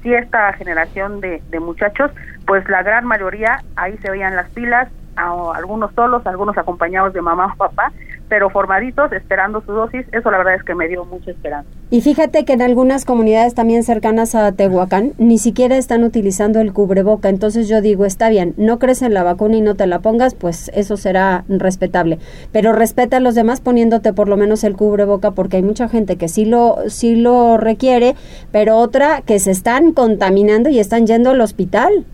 sí esta generación de, de muchachos, pues la gran mayoría ahí se veían las pilas, algunos solos, algunos acompañados de mamá o papá, pero formaditos, esperando su dosis, eso la verdad es que me dio mucha esperanza. Y fíjate que en algunas comunidades también cercanas a Tehuacán ni siquiera están utilizando el cubreboca, entonces yo digo, está bien, no crees en la vacuna y no te la pongas, pues eso será respetable, pero respeta a los demás poniéndote por lo menos el cubreboca porque hay mucha gente que sí lo sí lo requiere, pero otra que se están contaminando y están yendo al hospital.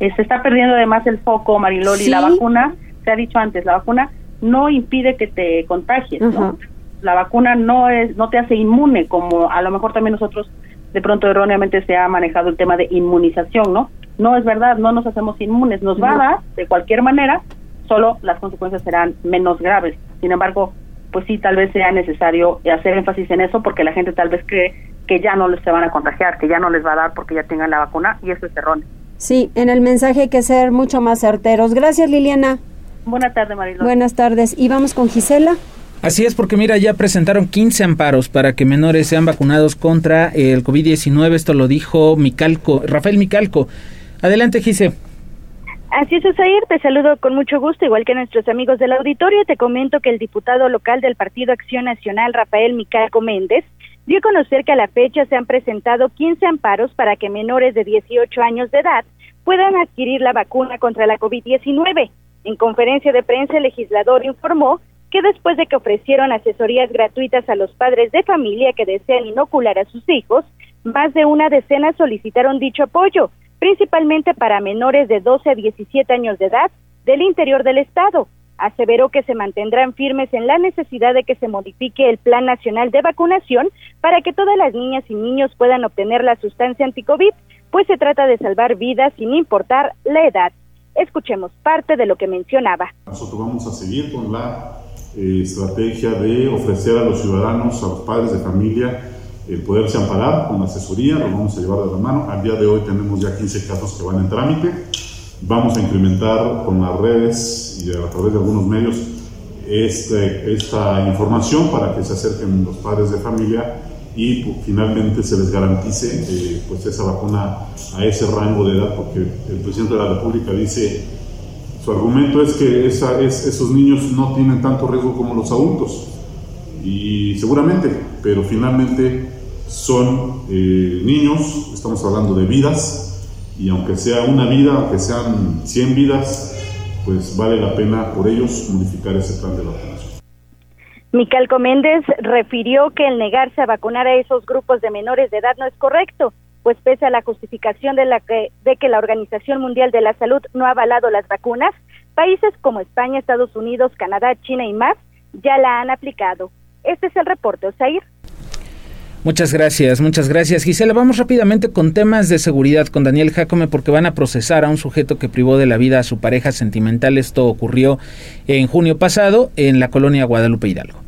Eh, se está perdiendo además el foco, Mariloli, la vacuna, se ha dicho antes, la vacuna no impide que te contagies, La vacuna no es no te hace inmune como a lo mejor también nosotros de pronto erróneamente se ha manejado el tema de inmunización, ¿no? No es verdad, no nos hacemos inmunes, nos va a dar de cualquier manera, solo las consecuencias serán menos graves. Sin embargo, pues sí, tal vez sea necesario hacer énfasis en eso porque la gente tal vez cree que ya no les se van a contagiar, que ya no les va a dar porque ya tengan la vacuna y eso es erróneo. Sí, en el mensaje hay que ser mucho más certeros. Gracias, Liliana. Buenas tardes, Marilón. Buenas tardes. ¿Y vamos con Gisela? Así es, porque mira, ya presentaron 15 amparos para que menores sean vacunados contra el COVID-19. Esto lo dijo Micalco, Rafael Micalco. Adelante, Gise. Así es, Osair, te saludo con mucho gusto, igual que nuestros amigos del auditorio. Te comento que el diputado local del Partido Acción Nacional, Rafael Micalco Méndez, dio a conocer que a la fecha se han presentado 15 amparos para que menores de 18 años de edad puedan adquirir la vacuna contra la COVID-19. En conferencia de prensa, el legislador informó que después de que ofrecieron asesorías gratuitas a los padres de familia que desean inocular a sus hijos, más de una decena solicitaron dicho apoyo, principalmente para menores de 12 a 17 años de edad del interior del Estado. Aseveró que se mantendrán firmes en la necesidad de que se modifique el Plan Nacional de Vacunación para que todas las niñas y niños puedan obtener la sustancia anticovid, pues se trata de salvar vidas sin importar la edad. Escuchemos parte de lo que mencionaba. Nosotros vamos a seguir con la eh, estrategia de ofrecer a los ciudadanos, a los padres de familia, el poderse amparar con asesoría, lo vamos a llevar de la mano. Al día de hoy tenemos ya 15 casos que van en trámite. Vamos a incrementar con las redes y a través de algunos medios este, esta información para que se acerquen los padres de familia y pues, finalmente se les garantice eh, pues esa vacuna a ese rango de edad, porque el presidente de la República dice, su argumento es que esa, es, esos niños no tienen tanto riesgo como los adultos, y seguramente, pero finalmente son eh, niños, estamos hablando de vidas, y aunque sea una vida, aunque sean 100 vidas, pues vale la pena por ellos modificar ese plan de vacunación. Mical Coméndez refirió que el negarse a vacunar a esos grupos de menores de edad no es correcto, pues pese a la justificación de, la que, de que la Organización Mundial de la Salud no ha avalado las vacunas, países como España, Estados Unidos, Canadá, China y más ya la han aplicado. Este es el reporte, Osair. Muchas gracias, muchas gracias. Gisela, vamos rápidamente con temas de seguridad con Daniel Jacome porque van a procesar a un sujeto que privó de la vida a su pareja sentimental. Esto ocurrió en junio pasado en la colonia Guadalupe Hidalgo.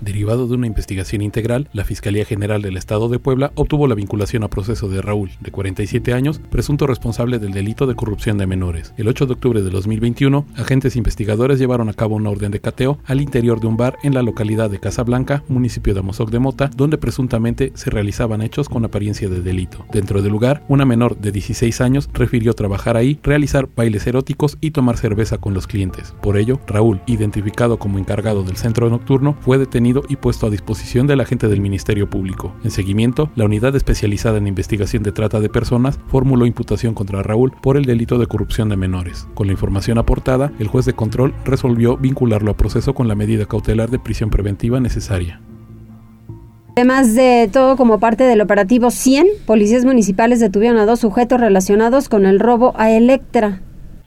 Derivado de una investigación integral, la Fiscalía General del Estado de Puebla obtuvo la vinculación a proceso de Raúl, de 47 años, presunto responsable del delito de corrupción de menores. El 8 de octubre de 2021, agentes investigadores llevaron a cabo una orden de cateo al interior de un bar en la localidad de Casablanca, municipio de Amozoc de Mota, donde presuntamente se realizaban hechos con apariencia de delito. Dentro del lugar, una menor de 16 años refirió trabajar ahí, realizar bailes eróticos y tomar cerveza con los clientes. Por ello, Raúl, identificado como encargado del centro nocturno, fue detenido y puesto a disposición del agente del Ministerio Público. En seguimiento, la unidad especializada en investigación de trata de personas formuló imputación contra Raúl por el delito de corrupción de menores. Con la información aportada, el juez de control resolvió vincularlo a proceso con la medida cautelar de prisión preventiva necesaria. Además de todo, como parte del operativo 100, policías municipales detuvieron a dos sujetos relacionados con el robo a Electra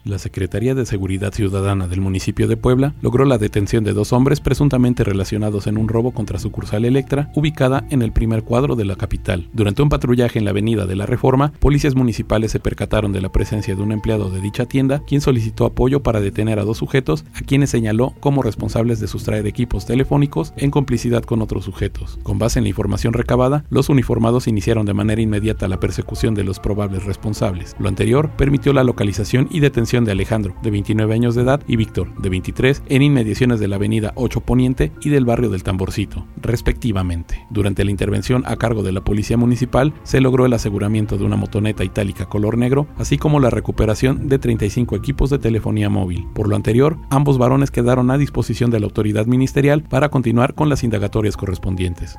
la Secretaría de Seguridad Ciudadana del municipio de Puebla logró la detención de dos hombres presuntamente relacionados en un robo contra sucursal Electra, ubicada en el primer cuadro de la capital. Durante un patrullaje en la avenida de la Reforma, policías municipales se percataron de la presencia de un empleado de dicha tienda, quien solicitó apoyo para detener a dos sujetos, a quienes señaló como responsables de sustraer equipos telefónicos en complicidad con otros sujetos. Con base en la información recabada, los uniformados iniciaron de manera inmediata la persecución de los probables responsables. Lo anterior permitió la localización y detención de Alejandro, de 29 años de edad, y Víctor, de 23, en inmediaciones de la avenida 8 Poniente y del barrio del Tamborcito, respectivamente. Durante la intervención a cargo de la Policía Municipal, se logró el aseguramiento de una motoneta itálica color negro, así como la recuperación de 35 equipos de telefonía móvil. Por lo anterior, ambos varones quedaron a disposición de la autoridad ministerial para continuar con las indagatorias correspondientes.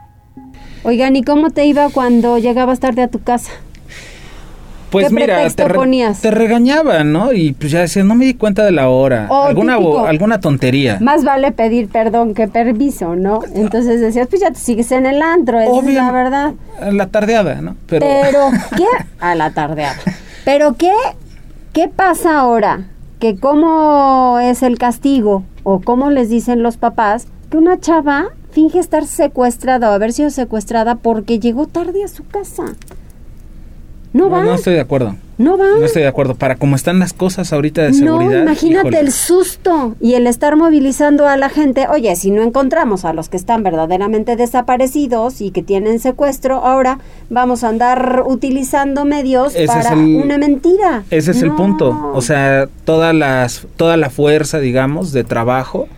Oigan, ¿y cómo te iba cuando llegabas tarde a tu casa? Pues mira, te, te, regañaban, ¿no? Y pues ya decías, no me di cuenta de la hora. alguna, alguna tontería. Más vale pedir perdón que permiso, ¿no? Entonces decías, pues ya te sigues en el antro, es la verdad. La tardeada, ¿no? Pero, Pero *laughs* ¿qué? A la tardeada. Pero ¿qué? ¿Qué pasa ahora? Que cómo es el castigo o cómo les dicen los papás que una chava finge estar secuestrada o haber sido secuestrada porque llegó tarde a su casa. No, va. No estoy de acuerdo. No va. No estoy de acuerdo. Para cómo están las cosas ahorita de seguridad. No, imagínate el susto y el estar movilizando a la gente. Oye, si no encontramos a los que están verdaderamente desaparecidos y que tienen secuestro, ahora vamos a andar utilizando medios para una mentira. Ese es el punto. O sea, todas las, toda la fuerza, digamos, de trabajo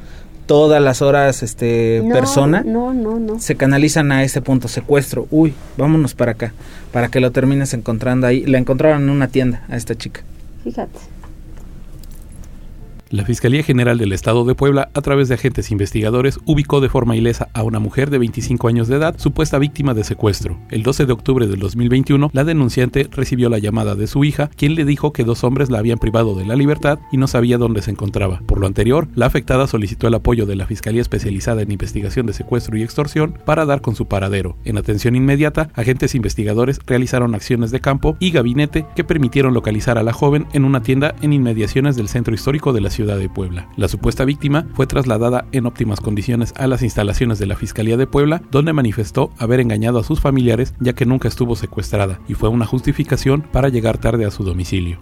todas las horas este persona no, no, no. se canalizan a ese punto secuestro. Uy vámonos para acá para que lo termines encontrando ahí. La encontraron en una tienda a esta chica. Fíjate la Fiscalía General del Estado de Puebla, a través de agentes investigadores, ubicó de forma ilesa a una mujer de 25 años de edad, supuesta víctima de secuestro. El 12 de octubre del 2021, la denunciante recibió la llamada de su hija, quien le dijo que dos hombres la habían privado de la libertad y no sabía dónde se encontraba. Por lo anterior, la afectada solicitó el apoyo de la Fiscalía Especializada en Investigación de Secuestro y Extorsión para dar con su paradero. En atención inmediata, agentes investigadores realizaron acciones de campo y gabinete que permitieron localizar a la joven en una tienda en inmediaciones del centro histórico de la ciudad ciudad de Puebla. La supuesta víctima fue trasladada en óptimas condiciones a las instalaciones de la Fiscalía de Puebla, donde manifestó haber engañado a sus familiares ya que nunca estuvo secuestrada y fue una justificación para llegar tarde a su domicilio.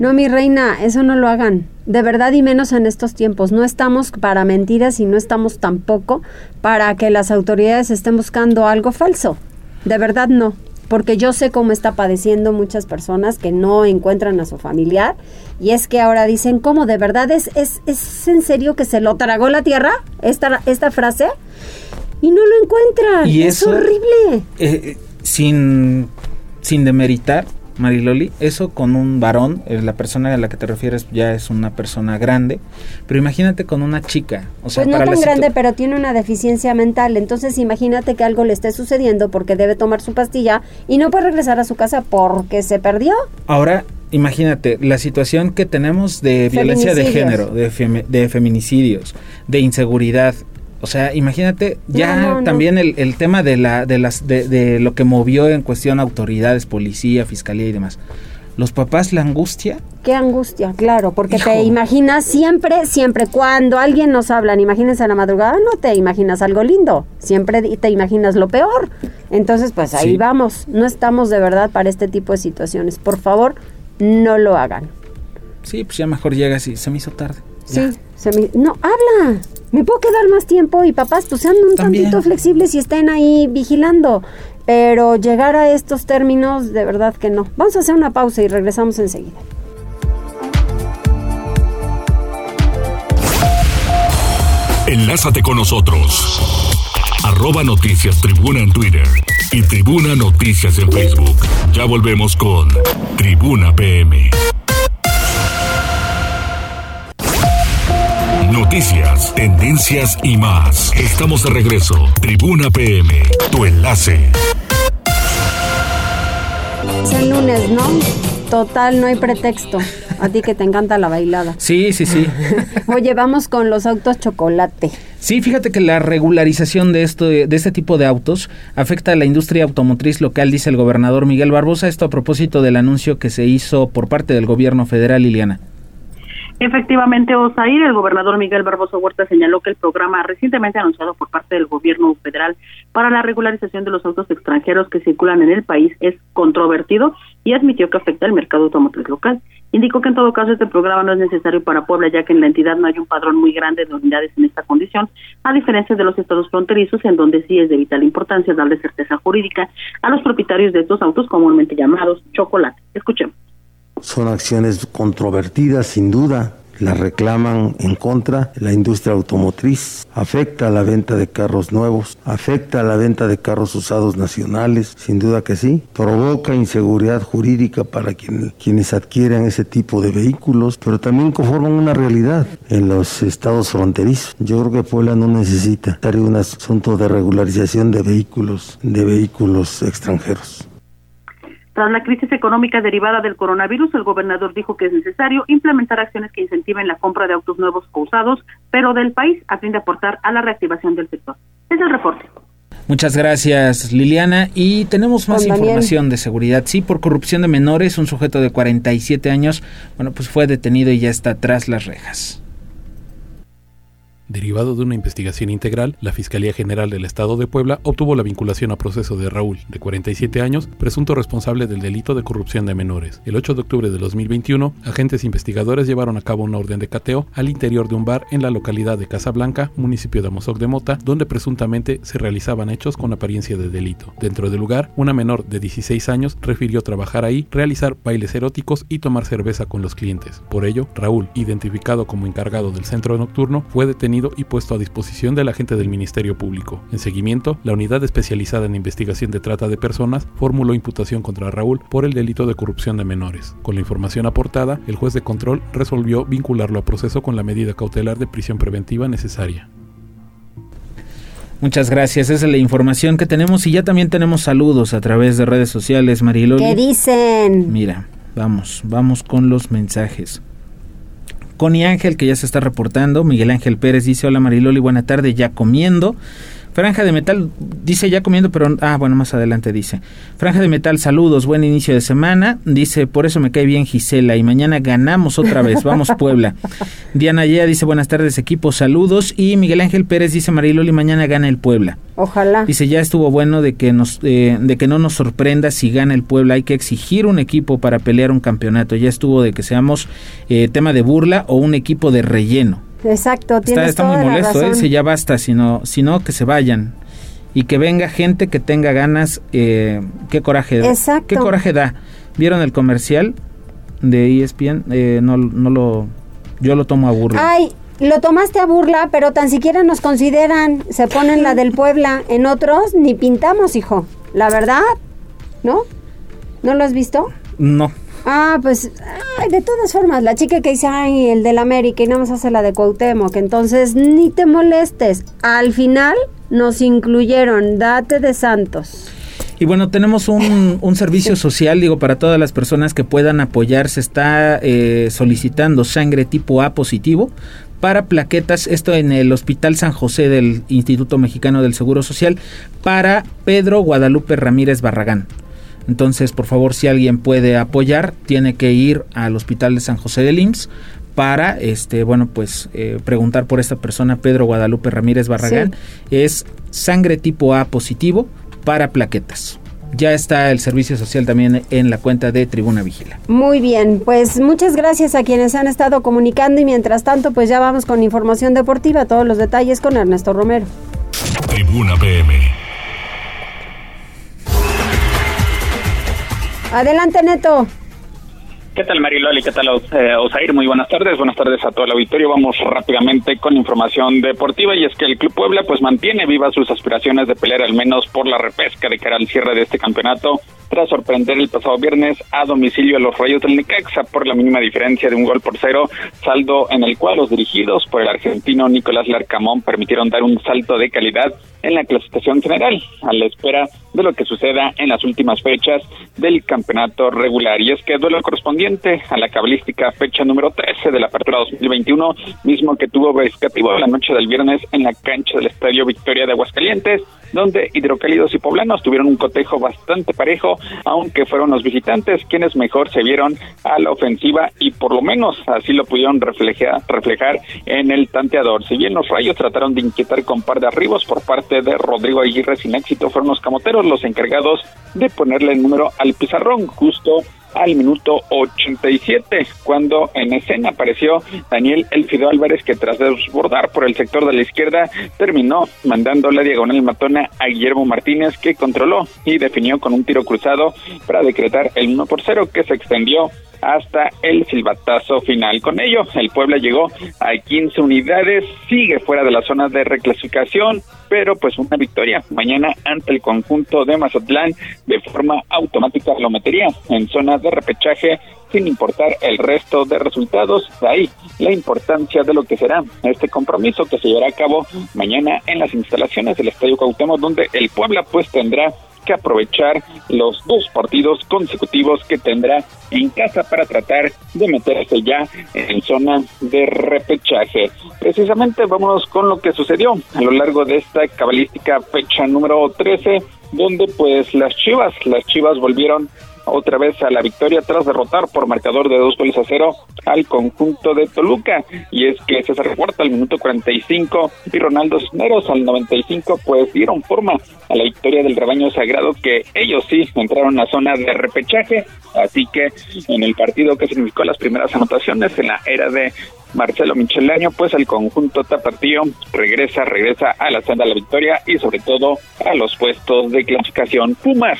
No, mi reina, eso no lo hagan. De verdad y menos en estos tiempos. No estamos para mentiras y no estamos tampoco para que las autoridades estén buscando algo falso. De verdad no porque yo sé cómo está padeciendo muchas personas que no encuentran a su familiar y es que ahora dicen, ¿cómo de verdad es, es, es en serio que se lo tragó la tierra esta, esta frase? Y no lo encuentran. Y es horrible. Eh, sin, sin demeritar, Mariloli, eso con un varón, eh, la persona a la que te refieres ya es una persona grande, pero imagínate con una chica. O sea, pues no tan grande, pero tiene una deficiencia mental. Entonces imagínate que algo le esté sucediendo porque debe tomar su pastilla y no puede regresar a su casa porque se perdió. Ahora, imagínate la situación que tenemos de violencia de género, de, de feminicidios, de inseguridad, O sea, imagínate ya No, no, no. también el, el tema de la de las de, de lo que movió en cuestión autoridades, policía, fiscalía y demás. Los papás la angustia. Qué angustia, claro, porque Hijo. te imaginas siempre, siempre cuando alguien nos habla, imagínense a la madrugada, no te imaginas algo lindo, siempre te imaginas lo peor. Entonces, pues ahí Sí. vamos, no estamos de verdad para este tipo de situaciones. Por favor, no lo hagan. Sí, pues ya mejor llegas y se me hizo tarde. Sí, se me- no, habla. Me puedo quedar más tiempo y papás, pues sean un También. tantito flexibles y estén ahí vigilando. Pero llegar a estos términos, de verdad que no. Vamos a hacer una pausa y regresamos enseguida. Enlázate con nosotros. Arroba Noticias Tribuna en Twitter y Tribuna Noticias en Facebook. Ya volvemos con Tribuna PM. Noticias, tendencias y más. Estamos de regreso. Tribuna PM, tu enlace. Es el lunes, ¿no? Total, no hay pretexto. A ti que te encanta la bailada. Sí, sí, sí. *laughs* Oye, vamos con los autos chocolate. Sí, fíjate que la regularización de esto de este tipo de autos afecta a la industria automotriz local, dice el gobernador Miguel Barbosa, esto a propósito del anuncio que se hizo por parte del gobierno federal, Liliana. Efectivamente, Osair, el gobernador Miguel Barbosa Huerta señaló que el programa recientemente anunciado por parte del gobierno federal para la regularización de los autos extranjeros que circulan en el país es controvertido y admitió que afecta al mercado automotriz local. Indicó que en todo caso este programa no es necesario para Puebla ya que en la entidad no hay un padrón muy grande de unidades en esta condición, a diferencia de los estados fronterizos en donde sí es de vital importancia darle certeza jurídica a los propietarios de estos autos comúnmente llamados chocolate. Escuchemos. Son acciones controvertidas, sin duda. La reclaman en contra la industria automotriz. Afecta a la venta de carros nuevos, afecta a la venta de carros usados nacionales, sin duda que sí. Provoca inseguridad jurídica para quien- quienes adquieren ese tipo de vehículos, pero también conforman una realidad en los estados fronterizos. Yo creo que Puebla no necesita un asunto de regularización de vehículos, de vehículos extranjeros. Tras la crisis económica derivada del coronavirus, el gobernador dijo que es necesario implementar acciones que incentiven la compra de autos nuevos o usados, pero del país, a fin de aportar a la reactivación del sector. Es el reporte. Muchas gracias, Liliana. Y tenemos más Daniel. información de seguridad. Sí, por corrupción de menores, un sujeto de 47 años, bueno, pues fue detenido y ya está tras las rejas. Derivado de una investigación integral, la Fiscalía General del Estado de Puebla obtuvo la vinculación a proceso de Raúl, de 47 años, presunto responsable del delito de corrupción de menores. El 8 de octubre de 2021, agentes investigadores llevaron a cabo una orden de cateo al interior de un bar en la localidad de Casablanca, municipio de Amozoc de Mota, donde presuntamente se realizaban hechos con apariencia de delito. Dentro del lugar, una menor de 16 años refirió trabajar ahí, realizar bailes eróticos y tomar cerveza con los clientes. Por ello, Raúl, identificado como encargado del centro nocturno, fue detenido y puesto a disposición del agente del Ministerio Público. En seguimiento, la unidad especializada en investigación de trata de personas formuló imputación contra Raúl por el delito de corrupción de menores. Con la información aportada, el juez de control resolvió vincularlo a proceso con la medida cautelar de prisión preventiva necesaria. Muchas gracias, esa es la información que tenemos y ya también tenemos saludos a través de redes sociales, Mariloli. ¿Qué dicen? Mira, vamos, vamos con los mensajes. Connie Ángel, que ya se está reportando. Miguel Ángel Pérez dice, hola Mariloli, buena tarde, ya comiendo. Franja de Metal dice ya comiendo, pero ah, bueno, más adelante dice. Franja de Metal, saludos, buen inicio de semana. Dice, por eso me cae bien Gisela y mañana ganamos otra vez. Vamos *laughs* Puebla. Diana Yea dice, buenas tardes equipo, saludos. Y Miguel Ángel Pérez dice, Mariloli, mañana gana el Puebla. Ojalá. Dice, ya estuvo bueno de que, nos, eh, de que no nos sorprenda si gana el Puebla. Hay que exigir un equipo para pelear un campeonato. Ya estuvo de que seamos eh, tema de burla o un equipo de relleno. Exacto, Está, tienes está toda muy la molesto, ¿eh? razón. Ya basta, sino, sino que se vayan. Y que venga gente que tenga ganas. Eh, qué coraje da. Exacto. Qué coraje da. ¿Vieron el comercial de ESPN? Eh, no, no lo... Yo lo tomo a burla. Ay, lo tomaste a burla, pero tan siquiera nos consideran, se ponen la del Puebla. En otros ni pintamos, hijo. La verdad, ¿no? ¿No lo has visto? No. Ah, pues, ay, de todas formas, la chica que dice, ay, el del América y nada más hace la de Cuauhtémoc, entonces ni te molestes. Al final nos incluyeron, date de santos. Y bueno, tenemos un, un servicio *laughs* social, digo, para todas las personas que puedan apoyar. Se está eh, solicitando sangre tipo A positivo para plaquetas, esto en el Hospital San José del Instituto Mexicano del Seguro Social, para Pedro Guadalupe Ramírez Barragán. Entonces, por favor, si alguien puede apoyar, tiene que ir al Hospital de San José del IMSS para, este, bueno, pues eh, preguntar por esta persona, Pedro Guadalupe Ramírez Barragán. Es sangre tipo A positivo para plaquetas. Ya está el servicio social también en la cuenta de Tribuna Vigila. Muy bien, pues muchas gracias a quienes han estado comunicando y mientras tanto pues ya vamos con información deportiva, todos los detalles con Ernesto Romero. Tribuna PM. Adelante Neto. ¿Qué tal Mariloli? ¿Qué tal eh, Osair? Muy buenas tardes. Buenas tardes a todo el auditorio. Vamos rápidamente con información deportiva y es que el Club Puebla pues mantiene vivas sus aspiraciones de pelear al menos por la repesca de cara al cierre de este campeonato tras sorprender el pasado viernes a domicilio a los Rayos del Necaxa por la mínima diferencia de un gol por cero, saldo en el cual los dirigidos por el argentino Nicolás Larcamón permitieron dar un salto de calidad en la clasificación general, a la espera de lo que suceda en las últimas fechas del campeonato regular. Y es que duelo correspondiente a la cabalística fecha número 13 de la apertura 2021, mismo que tuvo rescativo la noche del viernes en la cancha del Estadio Victoria de Aguascalientes, donde hidrocálidos y poblanos tuvieron un cotejo bastante parejo, aunque fueron los visitantes quienes mejor se vieron a la ofensiva y por lo menos así lo pudieron reflejar, reflejar en el tanteador. Si bien los rayos trataron de inquietar con par de arribos por parte de Rodrigo Aguirre sin éxito, fueron los camoteros los encargados de ponerle el número al pizarrón justo al minuto 87, cuando en escena apareció Daniel Elfido Álvarez, que tras desbordar por el sector de la izquierda, terminó mandando la diagonal matona a Guillermo Martínez, que controló y definió con un tiro cruzado para decretar el 1 por 0, que se extendió hasta el silbatazo final. Con ello, el Puebla llegó a 15 unidades, sigue fuera de la zona de reclasificación, pero pues una victoria mañana ante el conjunto de Mazatlán de forma automática lo metería en zona de repechaje sin importar el resto de resultados. De ahí la importancia de lo que será este compromiso que se llevará a cabo mañana en las instalaciones del Estadio Cuauhtémoc, donde el Puebla pues tendrá que aprovechar los dos partidos consecutivos que tendrá en casa para tratar de meterse ya en zona de repechaje. Precisamente vámonos con lo que sucedió a lo largo de esta cabalística fecha número 13, donde pues las Chivas, las Chivas volvieron otra vez a la victoria tras derrotar por marcador de dos goles a cero al conjunto de Toluca. Y es que César Huerta al minuto 45 y Ronaldo Cisneros al 95 pues dieron forma a la victoria del rebaño sagrado que ellos sí entraron a zona de repechaje. Así que en el partido que significó las primeras anotaciones en la era de Marcelo Michelaño, pues el conjunto tapatío regresa, regresa a la senda de la victoria y sobre todo a los puestos de clasificación. Pumas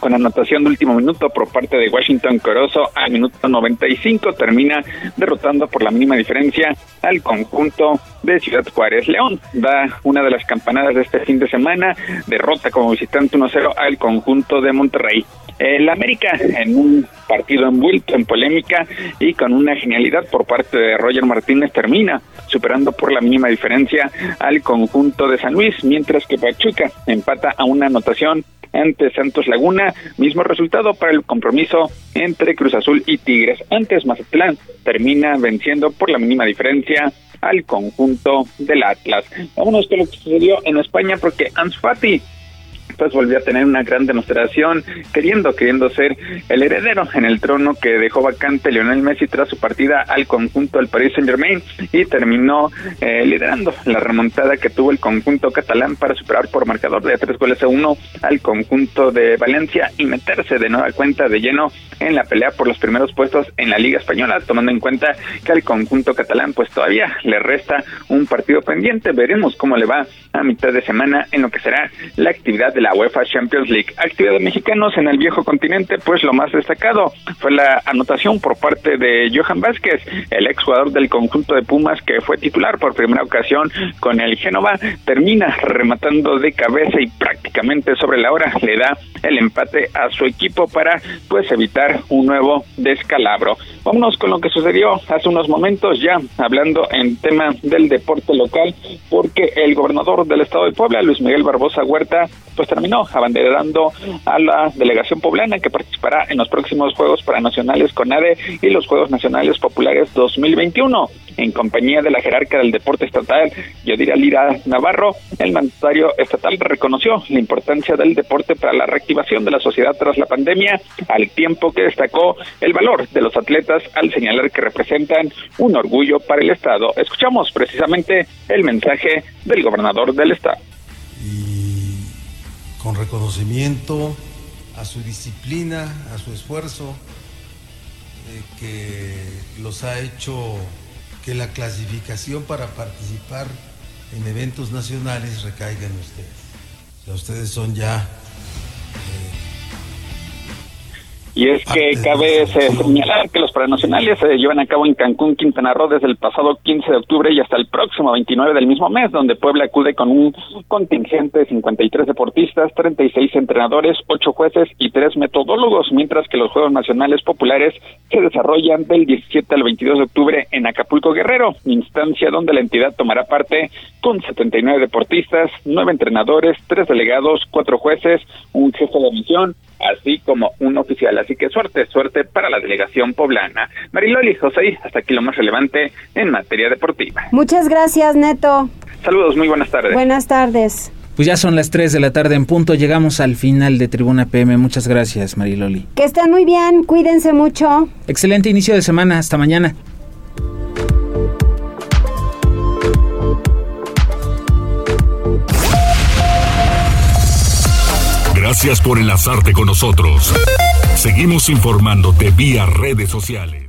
con anotación de último minuto por parte de Washington Corozo al minuto 95 termina derrotando por la mínima diferencia al conjunto de Ciudad Juárez. León da una de las campanadas de este fin de semana, derrota como visitante 1-0 al conjunto de Monterrey. El América en un partido envuelto en polémica y con una genialidad por parte de Roger Martínez termina superando por la mínima diferencia al conjunto de San Luis, mientras que Pachuca empata a una anotación ante Santos Laguna. Mismo resultado para el compromiso entre Cruz Azul y Tigres. Antes Mazatlán termina venciendo por la mínima diferencia al conjunto del Atlas. Vámonos con lo que sucedió en España porque Ansfati pues volvió a tener una gran demostración, queriendo, queriendo ser el heredero en el trono que dejó vacante Lionel Messi tras su partida al conjunto del Paris Saint Germain y terminó eh, liderando la remontada que tuvo el conjunto catalán para superar por marcador de tres goles a uno al conjunto de Valencia y meterse de nueva cuenta de lleno en la pelea por los primeros puestos en la Liga Española, tomando en cuenta que al conjunto catalán pues todavía le resta un partido pendiente. Veremos cómo le va a mitad de semana en lo que será la actividad de la UEFA Champions League. Actividad de mexicanos en el viejo continente, pues lo más destacado fue la anotación por parte de Johan Vázquez, el exjugador del conjunto de Pumas que fue titular por primera ocasión con el Génova, termina rematando de cabeza y prácticamente sobre la hora le da el empate a su equipo para pues evitar un nuevo descalabro. Vámonos con lo que sucedió hace unos momentos ya hablando en tema del deporte local porque el gobernador del estado de Puebla, Luis Miguel Barbosa Huerta, pues terminó abanderando a la delegación poblana que participará en los próximos Juegos Paranacionales CONADE y los Juegos Nacionales Populares 2021. En compañía de la jerarca del deporte estatal, Yadira Lira Navarro, el mandatario estatal reconoció la importancia del deporte para la reactivación de la sociedad tras la pandemia, al tiempo que destacó el valor de los atletas al señalar que representan un orgullo para el Estado. Escuchamos precisamente el mensaje del gobernador del Estado. Con reconocimiento a su disciplina, a su esfuerzo, eh, que los ha hecho que la clasificación para participar en eventos nacionales recaiga en ustedes. Ustedes son ya Y es que cabe señalar que los paranacionales se llevan a cabo en Cancún, Quintana Roo, desde el pasado 15 de octubre y hasta el próximo 29 del mismo mes, donde Puebla acude con un contingente de 53 deportistas, 36 entrenadores, 8 jueces y 3 metodólogos, mientras que los Juegos Nacionales Populares se desarrollan del 17 al 22 de octubre en Acapulco Guerrero, instancia donde la entidad tomará parte con 79 deportistas, 9 entrenadores, 3 delegados, 4 jueces, un jefe de misión, así como un oficial. Así que suerte, suerte para la delegación poblana. Mariloli, José, hasta aquí lo más relevante en materia deportiva. Muchas gracias, Neto. Saludos, muy buenas tardes. Buenas tardes. Pues ya son las 3 de la tarde en punto, llegamos al final de Tribuna PM. Muchas gracias, Mariloli. Que estén muy bien, cuídense mucho. Excelente inicio de semana, hasta mañana. Gracias por enlazarte con nosotros. Seguimos informándote vía redes sociales.